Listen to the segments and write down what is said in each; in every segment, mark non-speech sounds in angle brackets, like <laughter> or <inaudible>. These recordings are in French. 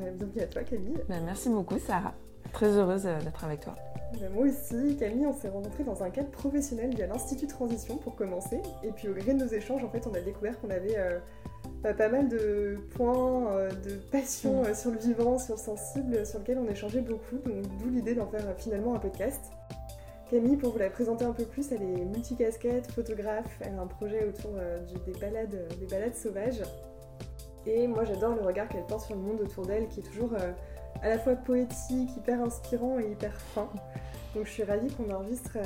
Bah, bienvenue à toi Camille. Bah, merci beaucoup Sarah, très heureuse euh, d'être avec toi. Bah, moi aussi, Camille, on s'est rencontrés dans un cadre professionnel via l'Institut Transition pour commencer. Et puis au gré de nos échanges, en fait, on a découvert qu'on avait euh, pas mal de points euh, de passion mm. sur le vivant, sur le sensible, sur lequel on échangeait beaucoup. Donc d'où l'idée d'en faire finalement un podcast. Camille, pour vous la présenter un peu plus, elle est multicasquette, photographe, elle a un projet autour des, balades, des balades sauvages. Et moi j'adore le regard qu'elle porte sur le monde autour d'elle, qui est toujours euh, à la fois poétique, hyper inspirant et hyper fin. Donc je suis ravie qu'on enregistre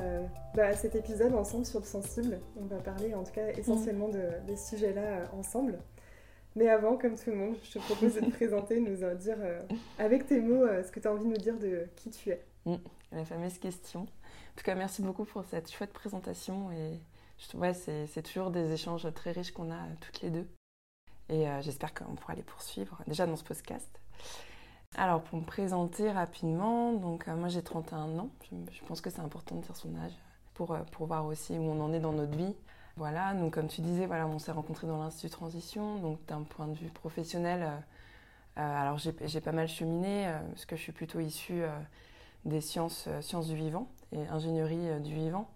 bah, cet épisode ensemble sur le sensible. On va parler en tout cas essentiellement de, ce sujets-là ensemble. Mais avant, comme tout le monde, je te propose de te <laughs> présenter, nous dire avec tes mots ce que tu as envie de nous dire de qui tu es. Mm, la fameuse question. En tout cas, merci beaucoup pour cette chouette présentation. Et ouais, c'est toujours des échanges très riches qu'on a toutes les deux. Et euh, j'espère qu'on pourra les poursuivre déjà dans ce podcast. Alors, pour me présenter rapidement, donc euh, moi j'ai 31 ans. Je, pense que c'est important de dire son âge pour, euh, pour voir aussi où on en est dans notre vie. Voilà, donc comme tu disais, voilà, on s'est rencontrés dans l'Institut Transition. Donc d'un point de vue professionnel, alors j'ai pas mal cheminé parce que je suis plutôt issue des sciences, sciences du vivant et ingénierie euh, du vivant.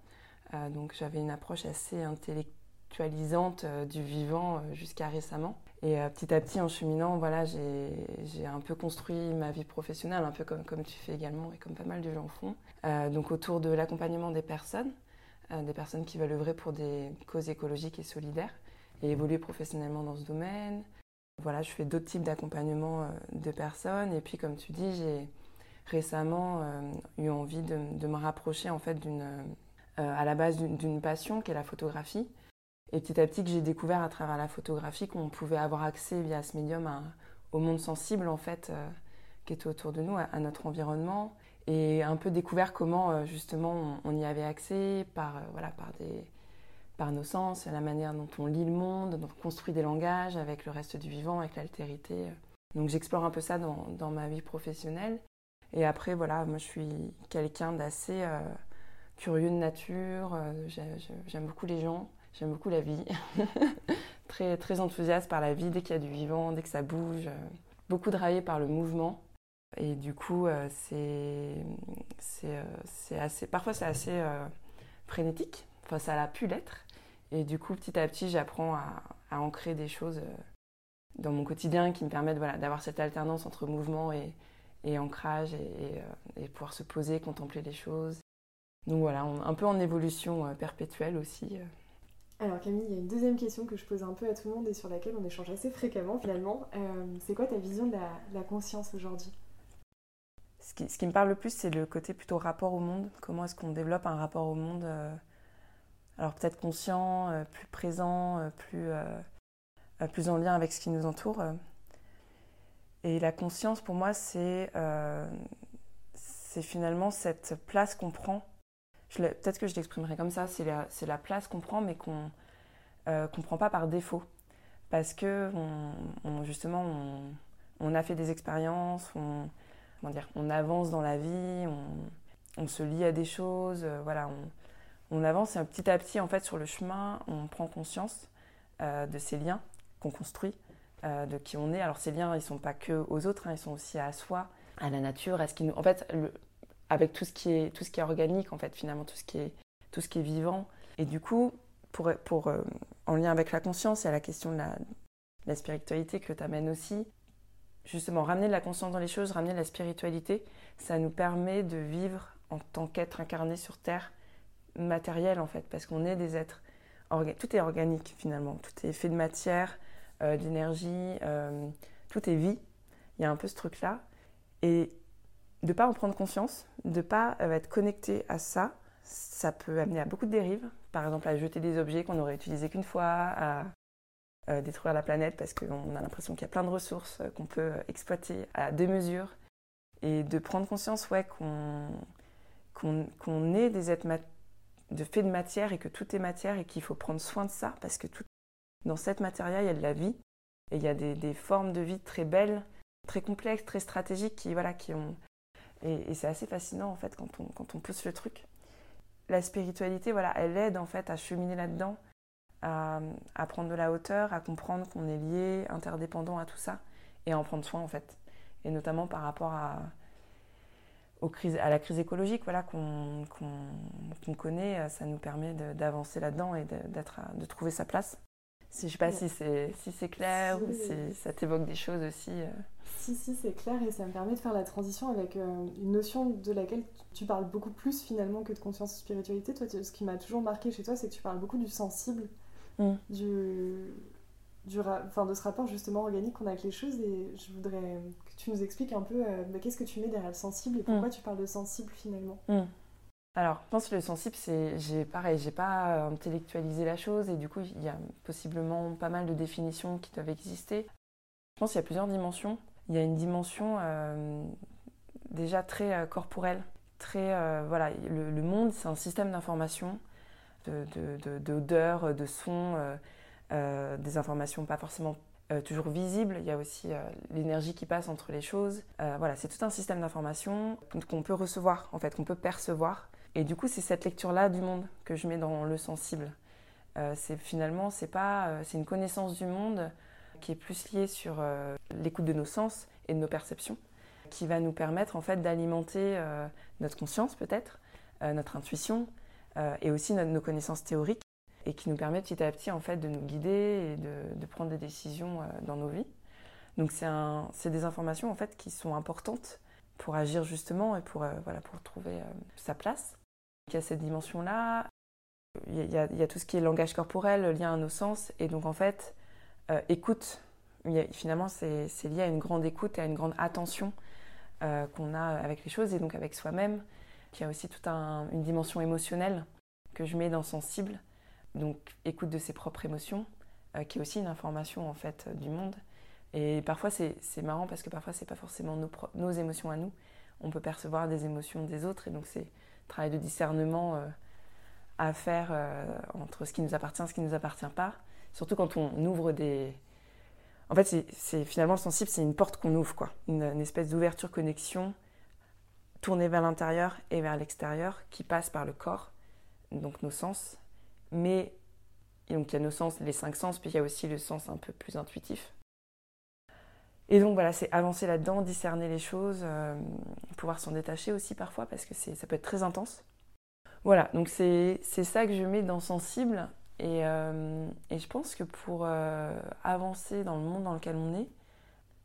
Euh, donc j'avais une approche assez intellectualisante euh, du vivant jusqu'à récemment. Et petit à petit, en cheminant, voilà, j'ai un peu construit ma vie professionnelle, un peu comme, comme tu fais également et comme pas mal de gens font. donc autour de l'accompagnement des personnes, des personnes qui veulent œuvrer pour des causes écologiques et solidaires et évoluer professionnellement dans ce domaine. Voilà, je fais d'autres types d'accompagnement de personnes. Et puis, comme tu dis, j'ai récemment euh, eu envie de, me rapprocher en fait d'une, euh, à la base d'une passion qui est la photographie. Et petit à petit que j'ai découvert à travers la photographie qu'on pouvait avoir accès via ce médium au monde sensible en fait euh, qui était autour de nous, à, notre environnement, et un peu découvert comment justement on, y avait accès par voilà par des par nos sens, la manière dont on lit le monde, dont on construit des langages avec le reste du vivant, avec l'altérité. Donc j'explore un peu ça dans, ma vie professionnelle. Et après, voilà, moi je suis quelqu'un d'assez euh, curieux de nature, euh, j'aime beaucoup les gens, j'aime beaucoup la vie, <laughs> très, très enthousiaste par la vie dès qu'il y a du vivant, dès que ça bouge, euh, beaucoup travaillé par le mouvement. Et du coup, c'est assez, parfois c'est assez frénétique, enfin ça a pu l'être. Et du coup, petit à petit, j'apprends à, ancrer des choses dans mon quotidien qui me permettent voilà, d'avoir cette alternance entre mouvement et, ancrage euh, et, pouvoir se poser, contempler les choses. Donc voilà, un peu en évolution euh, perpétuelle aussi. Euh. Alors Camille, il y a une deuxième question que je pose un peu à tout le monde et sur laquelle on échange assez fréquemment finalement. c'est quoi ta vision de la, conscience aujourd'hui? Ce qui, me parle le plus, c'est le côté plutôt rapport au monde. Comment est-ce qu'on développe un rapport au monde Alors peut-être conscient, plus présent, plus, plus en lien avec ce qui nous entoure. Et la conscience, pour moi, c'est euh, finalement cette place qu'on prend. Peut-être que je l'exprimerai comme ça, c'est la, la, place qu'on prend, mais qu'on ne euh, prend pas par défaut. Parce que, justement, on, a fait des expériences, on, avance dans la vie, on, se lie à des choses, euh, voilà, on, avance et petit à petit, en fait, sur le chemin, on prend conscience euh, de ces liens qu'on construit de qui on est. Alors ces liens, ils sont pas que aux autres, hein, ils sont aussi à soi, à la nature, à ce qui nous... avec tout ce qui est tout ce qui est organique, en fait, finalement, tout ce qui est tout ce qui est vivant. Et du coup, pour, pour euh, en lien avec la conscience, y a la question de la, la spiritualité que tu amènes aussi. Justement, ramener de la conscience dans les choses, ramener de la spiritualité, ça nous permet de vivre en tant qu'être incarné sur Terre, matériel en fait, parce qu'on est des êtres. Tout est organique finalement, tout est fait de matière, euh, d'énergie, euh, tout est vie. Il y a un peu ce truc-là. Et de pas en prendre conscience, de pas euh, être connecté à ça, ça peut amener à beaucoup de dérives. Par exemple, à jeter des objets qu'on n'aurait utilisés qu'une fois, à détruire la planète parce qu'on a l'impression qu'il y a plein de ressources qu'on peut exploiter à deux mesures. Et de prendre conscience, ouais, qu'on qu'on est des êtres de fait de matière et que tout est matière et qu'il faut prendre soin de ça parce que dans cette matière, il y a de la vie et il y a des, des formes de vie très belles, très complexes, très stratégiques qui, voilà, qui ont. Et, c'est assez fascinant en fait quand on, quand on pousse le truc. La spiritualité, voilà, elle aide en fait à cheminer là-dedans, à, prendre de la hauteur, à comprendre qu'on est lié, interdépendant à tout ça et à en prendre soin en fait. Et notamment par rapport à, aux crises, à la crise écologique voilà, qu'on connaît, ça nous permet d'avancer là-dedans et de, de trouver sa place. Si, je ne sais pas si c'est si clair ou si ça t'évoque des choses aussi. Euh. Si, si, c'est clair et ça me permet de faire la transition avec euh, une notion de laquelle tu parles beaucoup plus finalement que de conscience et spiritualité. Toi, ce qui m'a toujours marqué chez toi, c'est que tu parles beaucoup du sensible, mm. du, du enfin, de ce rapport justement organique qu'on a avec les choses et je voudrais que tu nous expliques un peu euh, bah, qu'est-ce que tu mets derrière le sensible et pourquoi mm. tu parles de sensible finalement. Mm. Alors, je pense que le sensible, c'est, j'ai pareil, j'ai pas intellectualisé la chose et du coup, il y a possiblement pas mal de définitions qui doivent exister. Je pense qu'il y a plusieurs dimensions. Il y a une dimension euh, déjà très euh, corporelle, très euh, voilà, le, monde, c'est un système d'information, d'odeurs, de, de, de, sons, des informations pas forcément toujours visibles. Il y a aussi l'énergie qui passe entre les choses. voilà, c'est tout un système d'information qu'on peut recevoir, en fait, qu'on peut percevoir et du coup, c'est cette lecture-là du monde que je mets dans le sensible. Euh, c'est finalement, c'est pas, euh, c'est une connaissance du monde qui est plus liée sur euh, l'écoute de nos sens et de nos perceptions, qui va nous permettre en fait d'alimenter notre conscience peut-être, notre intuition et aussi nos connaissances théoriques, et qui nous permet petit à petit en fait de nous guider et de, de prendre des décisions dans nos vies. Donc c'est des informations en fait qui sont importantes pour agir justement et pour, voilà, pour trouver sa place. Il y a cette dimension-là, il, y, a, tout ce qui est langage corporel, lien à nos sens, et donc en fait, euh, écoute, finalement c'est lié à une grande écoute et à une grande attention euh, qu'on a avec les choses et donc avec soi-même. Il y a aussi toute une dimension émotionnelle que je mets dans sensible, donc écoute de ses propres émotions, euh, qui est aussi une information en fait du monde. Et parfois c'est marrant parce que parfois c'est pas forcément nos, nos émotions à nous, on peut percevoir des émotions des autres et donc c'est travail de discernement euh, à faire euh, entre ce qui nous appartient et ce qui ne nous appartient pas. Surtout quand on ouvre des. En fait, c'est finalement le sensible, c'est une porte qu'on ouvre, quoi. Une, espèce d'ouverture-connexion tournée vers l'intérieur et vers l'extérieur qui passe par le corps, donc nos sens. Mais donc il y a nos sens, les cinq sens, puis il y a aussi le sens un peu plus intuitif. Et donc voilà, c'est avancer là-dedans, discerner les choses, euh, pouvoir s'en détacher aussi parfois parce que ça peut être très intense. Voilà, donc c'est ça que je mets dans sensible. Et, euh, et je pense que pour euh, avancer dans le monde dans lequel on est,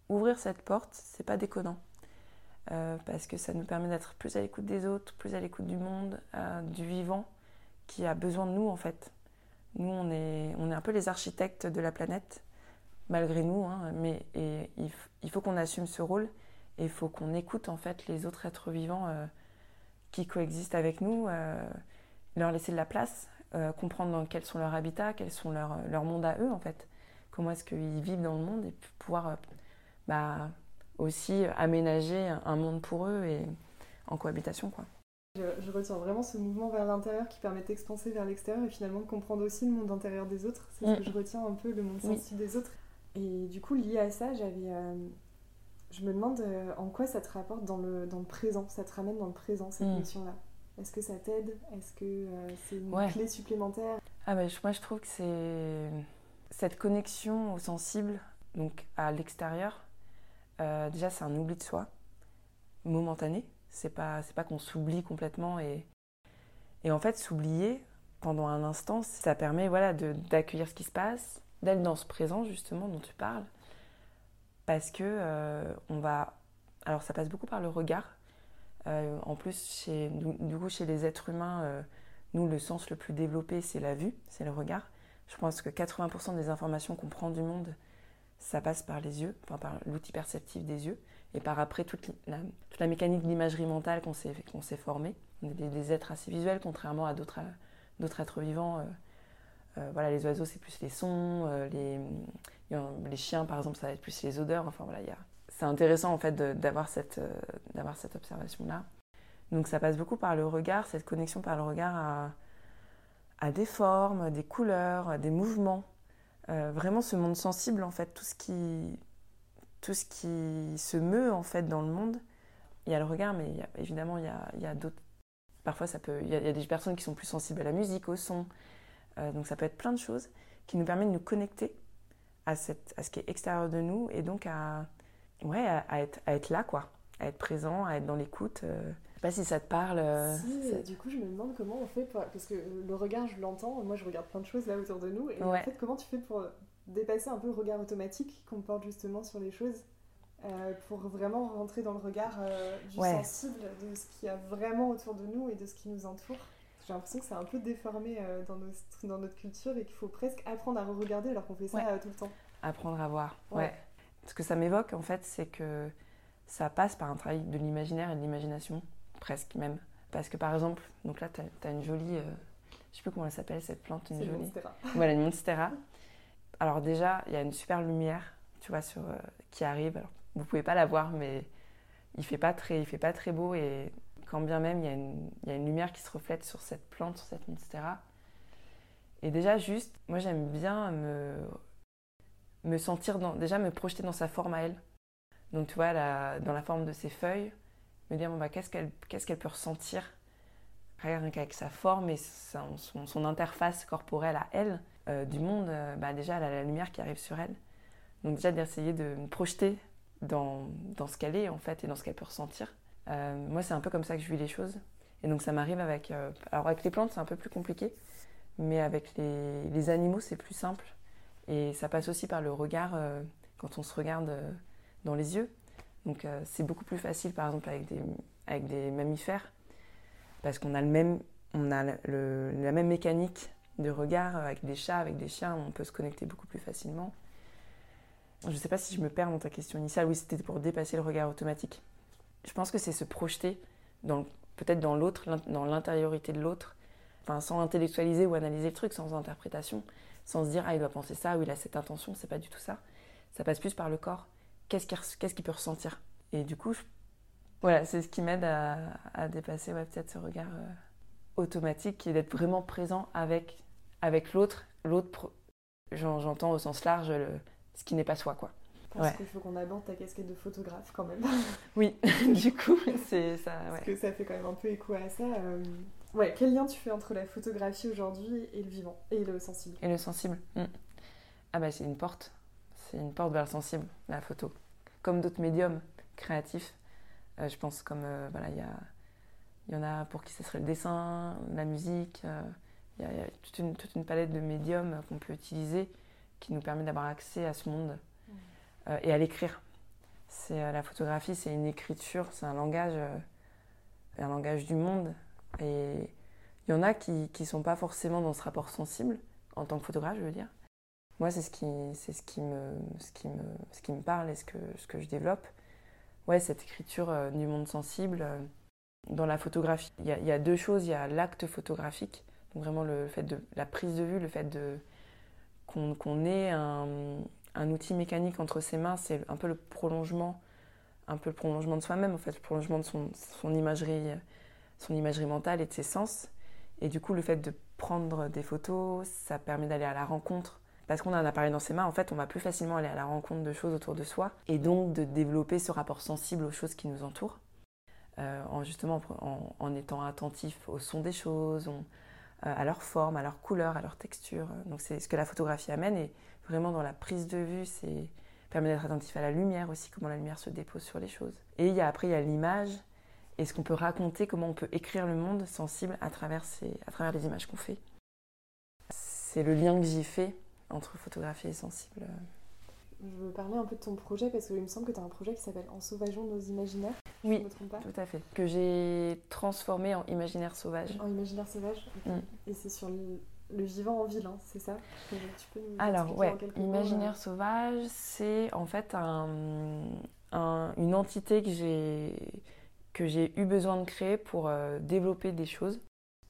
ouvrir cette porte, c'est pas déconnant. parce que ça nous permet d'être plus à l'écoute des autres, plus à l'écoute du monde, du vivant, qui a besoin de nous en fait. Nous, on est, on est un peu les architectes de la planète malgré nous, hein, mais et il, faut qu'on assume ce rôle et il faut qu'on écoute en fait les autres êtres vivants euh, qui coexistent avec nous, euh, leur laisser de la place, euh, comprendre dans quels sont leurs habitats, quels sont leurs leur mondes à eux en fait, comment est-ce qu'ils vivent dans le monde et pouvoir bah, aussi aménager un monde pour eux et en cohabitation quoi. Je, retiens vraiment ce mouvement vers l'intérieur qui permet d'expanser vers l'extérieur et finalement de comprendre aussi le monde intérieur des autres. C'est ce mm. que je retiens un peu, le monde sensible des autres. Et du coup, lié à ça, j'avais. Euh, je me demande euh, en quoi ça te rapporte dans le, dans le présent, ça te ramène dans le présent, cette hmm. mission-là. Est-ce que ça t'aide? Est-ce que euh, c'est une clé supplémentaire? Ah bah, Moi, je trouve que c'est cette connexion au sensible, donc à l'extérieur. déjà, c'est un oubli de soi, momentané. C'est pas, pas qu'on s'oublie complètement. Et, et en fait, s'oublier pendant un instant, ça permet voilà, d'accueillir ce qui se passe, d'être dans ce présent justement dont tu parles, parce que euh, on va, alors ça passe beaucoup par le regard. Euh, en plus, chez, du coup, chez les êtres humains, euh, nous, le sens le plus développé, c'est la vue, c'est le regard. Je pense que 80% des informations qu'on prend du monde, ça passe par les yeux, enfin par l'outil perceptif des yeux, et par après toute la, toute la mécanique de l'imagerie mentale qu'on s'est, formée. On est des, des, êtres assez visuels, contrairement à d'autres, êtres vivants voilà, les oiseaux, c'est plus les sons, euh, les, les chiens, par exemple, ça va être plus les odeurs. Enfin, voilà, c'est intéressant en fait d'avoir cette, d'avoir cette observation-là. Donc ça passe beaucoup par le regard, cette connexion par le regard à, à des formes, des couleurs, des mouvements. vraiment ce monde sensible en fait, tout ce qui, tout ce qui se meut en fait dans le monde. Il y a le regard, mais évidemment il y a, il y a d'autres. Parfois ça peut, il y, a, des personnes qui sont plus sensibles à la musique, au son. Donc ça peut être plein de choses qui nous permettent de nous connecter à, cette, à ce qui est extérieur de nous et donc à, ouais, à, être, à être là, quoi. À être présent, à être dans l'écoute. Euh. Je sais pas si ça te parle. Euh, si, du coup, je me demande comment on fait pour... Parce que le regard, je l'entends. Moi, je regarde plein de choses là autour de nous. Et en fait, comment tu fais pour dépasser un peu le regard automatique qu'on porte justement sur les choses euh, pour vraiment rentrer dans le regard du sensible de ce qu'il y a vraiment autour de nous et de ce qui nous entoure? J'ai l'impression que c'est un peu déformé dans, notre, dans notre culture et qu'il faut presque apprendre à re-regarder alors qu'on fait ça tout le temps. Apprendre à voir, ouais. Ce que ça m'évoque, en fait, c'est que ça passe par un travail de l'imaginaire et de l'imagination, presque même. Parce que par exemple, donc là, tu as, une jolie. Euh, je sais plus comment elle s'appelle cette plante, une jolie. Monstera. <laughs> Voilà, une monstera. Alors déjà, il y a une super lumière, tu vois, sur, euh, qui arrive. Alors, vous pouvez pas la voir, mais il fait pas très, il fait pas très beau et quand bien même il y, a une, lumière qui se reflète sur cette plante, sur cette monstera. Et déjà juste, moi j'aime bien me sentir déjà me projeter dans sa forme à elle. Donc tu vois, dans la forme de ses feuilles, me dire bon, bah, qu'est-ce qu'elle peut ressentir? Rien qu'avec sa forme et son, interface corporelle à elle euh, du monde, euh, bah, déjà elle a la lumière qui arrive sur elle. Donc déjà d'essayer de me projeter dans ce qu'elle est en fait et dans ce qu'elle peut ressentir. Euh, moi c'est un peu comme ça que je vis les choses. Et donc ça m'arrive avec... alors avec les plantes c'est un peu plus compliqué, mais avec les, animaux c'est plus simple. Et ça passe aussi par le regard euh, quand on se regarde euh, dans les yeux. Donc euh, c'est beaucoup plus facile par exemple avec des, avec des mammifères parce qu'on a, le même, on a la même mécanique de regard avec des chats, avec des chiens, on peut se connecter beaucoup plus facilement. Je ne sais pas si je me perds dans ta question initiale. Oui, c'était pour dépasser le regard automatique. Je pense que c'est se projeter peut-être dans l'autre, dans l'intériorité de l'autre, enfin, sans intellectualiser ou analyser le truc, sans interprétation, sans se dire ah il doit penser ça ou il a cette intention, c'est pas du tout ça. Ça passe plus par le corps. Qu'est-ce qu'il peut ressentir? Et du coup, voilà, c'est ce qui m'aide à, dépasser peut-être ce regard euh, automatique et d'être vraiment présent avec, avec l'autre. L'autre, j'entends au sens large ce qui n'est pas soi, quoi. Pense qu'il faut qu'on aborde ta casquette de photographe quand même. <laughs> oui, <laughs> du coup, c'est ça. Parce que ça fait quand même un peu écho à ça. Euh, Ouais, quel lien tu fais entre la photographie aujourd'hui et le vivant, et le sensible? Et le sensible. Hmm. Ah bah c'est une porte. C'est une porte vers le sensible, la photo. Comme d'autres médiums créatifs. Euh, je pense comme, euh, voilà, il y, y en a pour qui ce serait le dessin, la musique. Il y, a toute une, toute une palette de médiums qu'on peut utiliser qui nous permet d'avoir accès à ce monde. Et à l'écrire. C'est la photographie, c'est une écriture, c'est un langage, un langage du monde et il y en a qui ne sont pas forcément dans ce rapport sensible, en tant que photographe, je veux dire. Moi, c'est ce qui, c'est ce qui, me, ce qui, me, ce qui me parle et ce que, ce que je développe. Ouais, cette écriture euh, du monde sensible. Euh, dans la photographie, il y, a, deux choses. Il y a l'acte photographique, donc vraiment le fait de la prise de vue, le fait de qu'on ait un, un, outil mécanique entre ses mains, c'est un peu le prolongement, un peu le prolongement de soi-même, en fait, le prolongement de son, son imagerie son imagerie mentale et de ses sens. Et du coup, le fait de prendre des photos, ça permet d'aller à la rencontre. Parce qu'on a un appareil dans ses mains, en fait, on va plus facilement aller à la rencontre de choses autour de soi et donc de développer ce rapport sensible aux choses qui nous entourent. Euh, en justement en, étant attentif au son des choses, euh, à leur forme, à leur couleur, à leur texture. Donc c'est ce que la photographie amène et vraiment dans la prise de vue, c'est permet d'être attentif à la lumière aussi, comment la lumière se dépose sur les choses. Et il y a, après il y a l'image et ce qu'on peut raconter, comment on peut écrire le monde sensible à travers, à travers les images qu'on fait. C'est le lien que j'y fais entre photographie et sensible. Je veux parler un peu de ton projet parce qu'il me semble que tu as un projet qui s'appelle En sauvageons nos imaginaires. Oui, me trompe pas. tout à fait. Que j'ai transformé en imaginaire sauvage. En imaginaire sauvage mm. Et c'est sur le, vivant en ville, hein, c'est ça tu peux Alors, ouais, imaginaire euh, sauvage, c'est en fait un, une entité que j'ai que j'ai eu besoin de créer pour euh, développer des choses.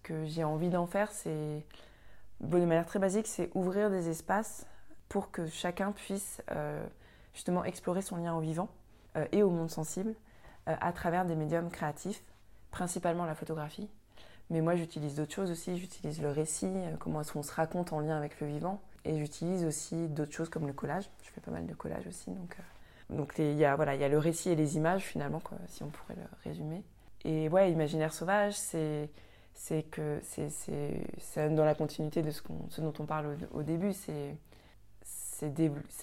Que j'ai envie d'en faire, c'est, de manière très basique, c'est ouvrir des espaces pour que chacun puisse euh, justement explorer son lien au vivant. et au monde sensible à travers des médiums créatifs, principalement la photographie. Mais moi, j'utilise d'autres choses aussi. J'utilise le récit, comment est-ce qu'on se raconte en lien avec le vivant. Et j'utilise aussi d'autres choses comme le collage. Je fais pas mal de collage aussi. Donc, donc il y, a, voilà, y a le récit et les images, finalement, si on pourrait le résumer. Et ouais, Imaginaire sauvage, c'est que c'est dans la continuité de ce, dont on parle au, début. C'est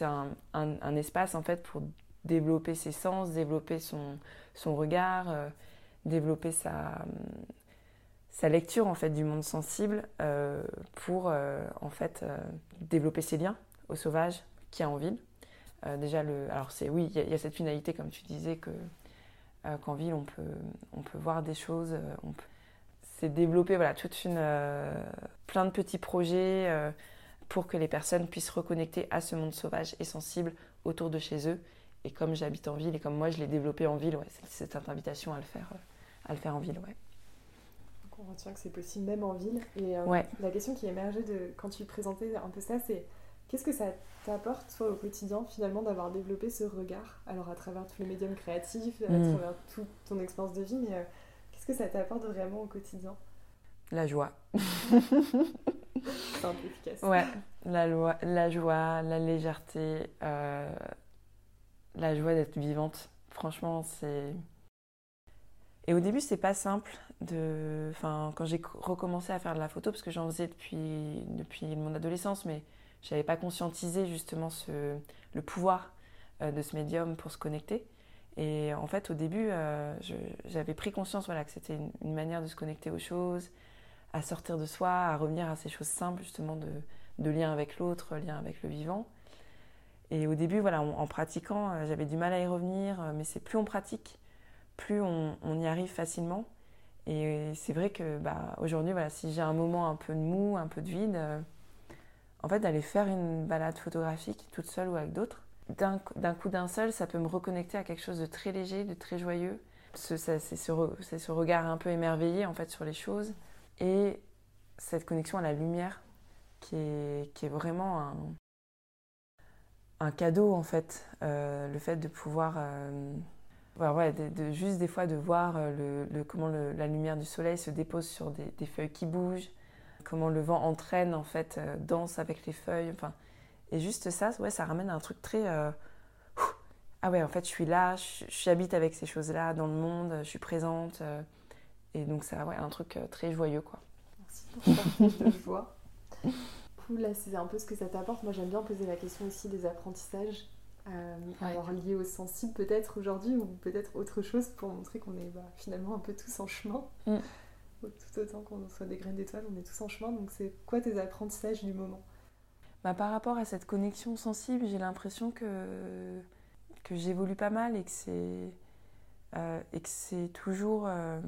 un, espace en fait pour développer ses sens, développer son, son regard, euh, développer sa, sa lecture en fait du monde sensible euh, pour euh, en fait développer ses liens au sauvage qui est en ville. déjà le, alors c'est oui, il y, a cette finalité comme tu disais que qu'en ville on peut on peut voir des choses, on peut, c'est développer voilà, toute une, euh, plein de petits projets euh, pour que les personnes puissent reconnecter à ce monde sauvage et sensible autour de chez eux. Et comme j'habite en ville et comme moi je l'ai développé en ville, ouais, c'est cette invitation à le faire, euh, à le faire en ville. Ouais. On retient que c'est possible même en ville. Et la question qui émergeait de, quand tu présentais un peu ça, c'est qu'est-ce que ça t'apporte toi au quotidien finalement d'avoir développé ce regard? Alors à travers tous les médiums créatifs, à mm. travers toute ton expérience de vie, mais Qu'est-ce que ça t'apporte vraiment au quotidien? La joie. C'est un peu efficace. Ouais, la, loi, la joie, la légèreté, euh, la joie d'être vivante. Franchement, c'est. Et au début, c'est pas simple de. Enfin, quand j'ai recommencé à faire de la photo, parce que j'en faisais depuis, depuis mon adolescence, mais j'avais pas conscientisé justement ce... le pouvoir euh, de ce médium pour se connecter. Et en fait, au début, euh, j'avais pris conscience voilà, que c'était une, manière de se connecter aux choses, à sortir de soi, à revenir à ces choses simples, justement, de, de lien avec l'autre, lien avec le vivant. Et au début, voilà, en, pratiquant, euh, j'avais du mal à y revenir, mais c'est plus on pratique, plus on, y arrive facilement. Et c'est vrai que bah, aujourd'hui, voilà, si j'ai un moment un peu de mou, un peu de vide, en fait, d'aller faire une balade photographique toute seule ou avec d'autres, d'un coup d'un seul, ça peut me reconnecter à quelque chose de très léger, de très joyeux. C'est ce, regard un peu émerveillé en fait sur les choses et cette connexion à la lumière qui est, vraiment un, un, cadeau en fait. Euh, le fait de pouvoir, euh, de, juste des fois de voir euh, le, comment la lumière du soleil se dépose sur des, feuilles qui bougent, comment le vent entraîne en fait, danse avec les feuilles. Enfin, et juste ça, ouais, ça ramène à un truc très. Euh, ah ouais, en fait, je suis là, j'habite avec ces choses-là dans le monde, je suis présente. Euh, et donc, ça, ouais, un truc euh, très joyeux, quoi. Merci pour de joie. Cool, là, c'est un peu ce que ça t'apporte. Moi, j'aime bien poser la question aussi des apprentissages. Alors, liés au sensible, peut-être aujourd'hui, ou peut-être autre chose pour montrer qu'on est bah, finalement un peu tous en chemin. Mm. Tout autant qu'on soit des graines d'étoiles, on est tous en chemin. Donc, c'est quoi tes apprentissages du moment? Bah, par rapport à cette connexion sensible, j'ai l'impression que, que j'évolue pas mal et que c'est euh, et que c'est toujours euh,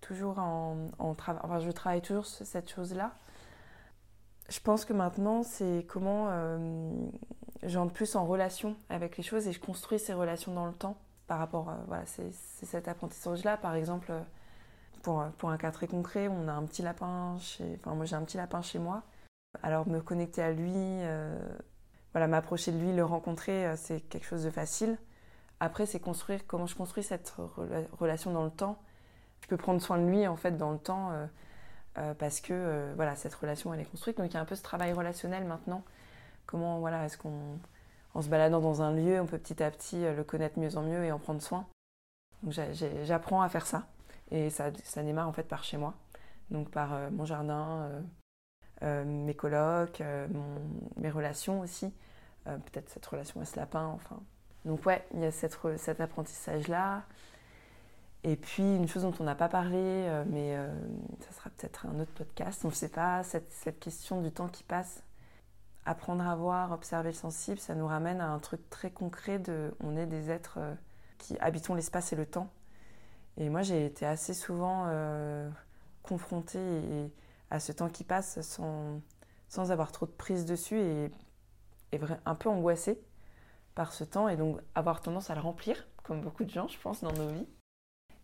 toujours en, en travail. Enfin, je travaille toujours sur cette chose-là. Je pense que maintenant, c'est comment euh, j'entre plus en relation avec les choses et je construis ces relations dans le temps par rapport. Euh, voilà, c'est cet apprentissage-là. Par exemple, pour, pour un cas très concret, on a un petit lapin chez. Enfin, moi, j'ai un petit lapin chez moi. Alors me connecter à lui, euh, voilà, m'approcher de lui, le rencontrer, euh, c'est quelque chose de facile. Après, c'est construire comment je construis cette relation dans le temps. Je peux prendre soin de lui en fait dans le temps euh, parce que voilà, cette relation elle est construite. Donc il y a un peu ce travail relationnel maintenant. Comment voilà, est-ce qu'on en se baladant dans un lieu, on peut petit à petit le connaître mieux en mieux et en prendre soin. Donc j'apprends à faire ça et ça, ça démarre en fait par chez moi. Donc par mon jardin, euh, mes colocs, euh, mes relations aussi. Euh, peut-être cette relation à ce lapin, enfin. Donc ouais, il y a cette, cet apprentissage-là. Et puis une chose dont on n'a pas parlé, mais ça sera peut-être un autre podcast, on ne sait pas, cette, cette, question du temps qui passe. Apprendre à voir, observer le sensible, ça nous ramène à un truc très concret de on est des êtres qui habitons l'espace et le temps. Et moi j'ai été assez souvent confrontée et, à ce temps qui passe sans, sans avoir trop de prise dessus et, et un peu angoissé par ce temps et donc avoir tendance à le remplir, comme beaucoup de gens, je pense, dans nos vies.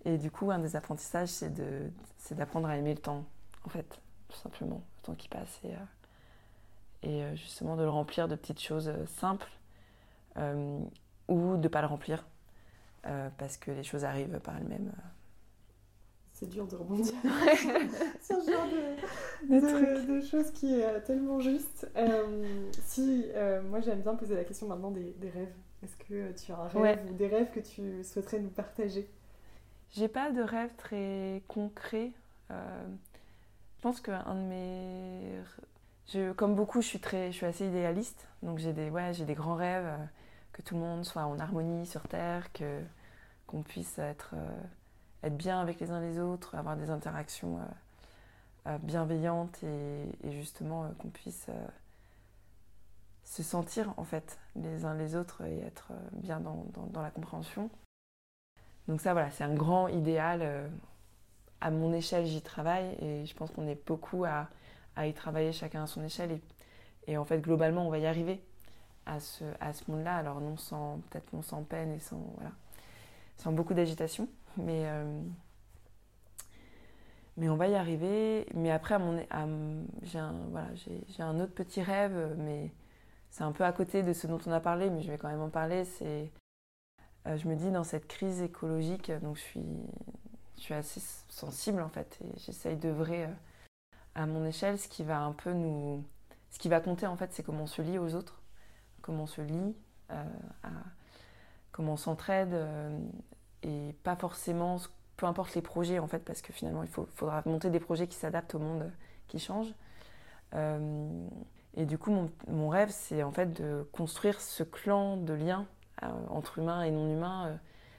Et du coup, un des apprentissages, c'est d'apprendre à aimer le temps, en fait, tout simplement, le temps qui passe euh, et euh, justement de le remplir de petites choses euh, simples ou de ne pas le remplir parce que les choses arrivent par elles-mêmes. C'est dur de rebondir <laughs> sur <laughs> ce genre de, <laughs> de, choses qui est tellement juste. si moi j'aime bien poser la question maintenant des, rêves. Est-ce que tu as un rêve ou des rêves que tu souhaiterais nous partager? J'ai pas de rêve très concret. je pense qu'un de mes comme beaucoup, je suis, très, je suis assez idéaliste. Donc j'ai des, ouais, des grands rêves, euh, que tout le monde soit en harmonie sur Terre, que, qu'on puisse être, euh, être bien avec les uns les autres, avoir des interactions euh, bienveillantes et, justement qu'on puisse se sentir en fait les uns les autres et être bien dans, dans, dans la compréhension. Donc ça voilà, c'est un grand idéal. à mon échelle, j'y travaille et je pense qu'on est beaucoup à à y travailler chacun à son échelle. Et, et, en fait, globalement, on va y arriver à ce, à ce monde-là. Alors, non sans, peut-être non sans peine et sans, voilà, sans beaucoup d'agitation. Mais, euh, mais on va y arriver. Mais après, à mon, j'ai, un, voilà, j'ai, un autre petit rêve, mais c'est un peu à côté de ce dont on a parlé, mais je vais quand même en parler. C'est, euh, je me dis, dans cette crise écologique, donc je suis, je suis assez sensible en fait, et j'essaye d'œuvrer. Euh, à mon échelle, ce qui va un peu nous. Ce qui va compter, en fait, c'est comment on se lie aux autres, comment on se lie, euh, comment on s'entraide, euh, et pas forcément, peu importe les projets, en fait, parce que finalement, il faudra monter des projets qui s'adaptent au monde qui change. Euh, et du coup, mon, rêve, c'est en fait de construire ce clan de liens entre humains et non humains,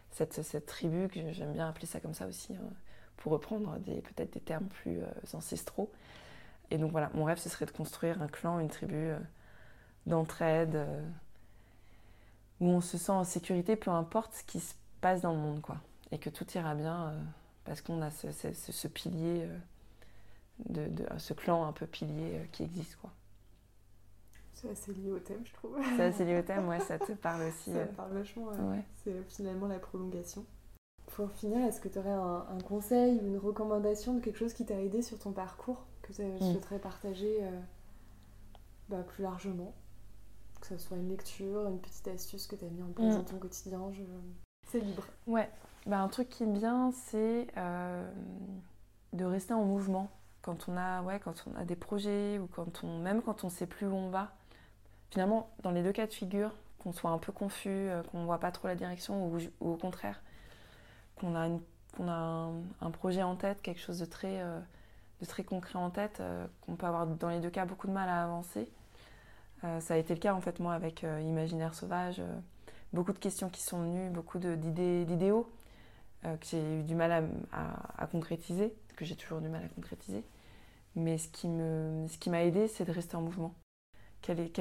cette, cette, tribu, que j'aime bien appeler ça comme ça aussi, hein, pour reprendre peut-être des termes plus ancestraux. Et donc voilà, mon rêve, ce serait de construire un clan, une tribu euh, d'entraide, euh, où on se sent en sécurité, peu importe ce qui se passe dans le monde, quoi. Et que tout ira bien, euh, parce qu'on a ce, pilier, de, ce clan un peu pilier qui existe, quoi. C'est assez lié au thème, je trouve. C'est assez lié au thème, <laughs> ouais, ça te parle aussi. Ça parle vachement, c'est finalement la prolongation. Pour finir, est-ce que tu aurais un, un, conseil ou une recommandation de quelque chose qui t'a aidé sur ton parcours que je mm. souhaiterais partager euh, bah, plus largement? Que ce soit une lecture, une petite astuce que tu as mis en place mm. dans ton quotidien, je... c'est libre. Ouais, bah, un truc qui me vient, c'est euh, de rester en mouvement quand on a, ouais, quand on a des projets ou quand on, même quand on ne sait plus où on va. Finalement, dans les deux cas de figure, qu'on soit un peu confus, euh, qu'on ne voit pas trop la direction ou, au contraire, qu'on a, un, projet en tête, quelque chose de très très concret en tête, euh, qu'on peut avoir dans les deux cas beaucoup de mal à avancer. Euh, ça a été le cas en fait moi avec euh, Imaginaire Sauvage. beaucoup de questions qui sont venues, beaucoup d'idées, d'idéaux que j'ai eu du mal à, concrétiser, que j'ai toujours du mal à concrétiser. Mais ce qui, m'a aidé, c'est de rester en mouvement. Quelle est,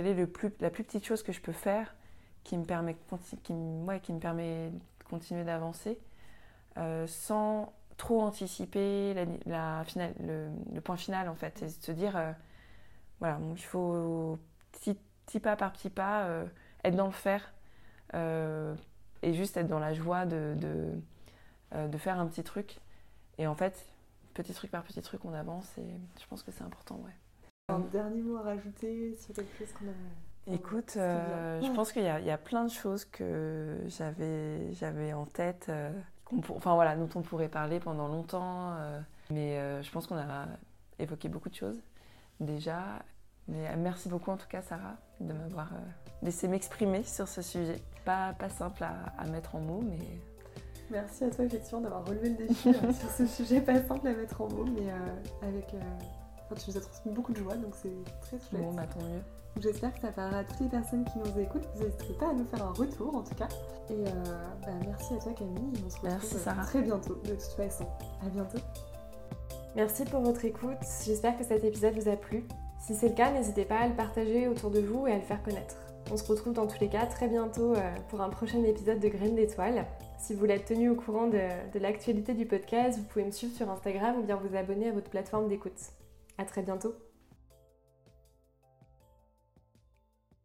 la plus petite chose que je peux faire qui me permet, qui me permet de continuer d'avancer? Sans trop anticiper la, finale, le, point final en fait, et se dire euh, voilà, il faut petit, pas par petit pas euh, être dans le faire euh, et juste être dans la joie de, de, faire un petit truc. Et en fait, petit truc par petit truc, on avance et je pense que c'est important. Ouais. Un dernier mot à rajouter sur quelque chose qu'on a. Écoute, je pense qu'il y, y, a plein de choses que j'avais en tête enfin voilà, dont on pourrait parler pendant longtemps. Euh, mais euh, je pense qu'on a évoqué beaucoup de choses déjà. Mais euh, merci beaucoup en tout cas Sarah de m'avoir laissé m'exprimer sur ce sujet. Pas, pas simple à, mettre en mots, mais... Merci à toi effectivement d'avoir relevé le défi sur ce sujet pas simple à mettre en mots, mais avec... tu nous as transmis beaucoup de joie, donc c'est très chouette. Bon, bah tant mieux. J'espère que ça parlera à toutes les personnes qui nous écoutent. Vous n'hésiterez pas à nous faire un retour en tout cas. Et euh, bah, merci à toi Camille. On se retrouve très bientôt de toute façon. À bientôt. Merci pour votre écoute. J'espère que cet épisode vous a plu. Si c'est le cas, n'hésitez pas à le partager autour de vous et à le faire connaître. On se retrouve dans tous les cas très bientôt euh, pour un prochain épisode de Graines d'étoiles. Si vous être tenu au courant de, de l'actualité du podcast, vous pouvez me suivre sur Instagram ou bien vous abonner à votre plateforme d'écoute. À très bientôt.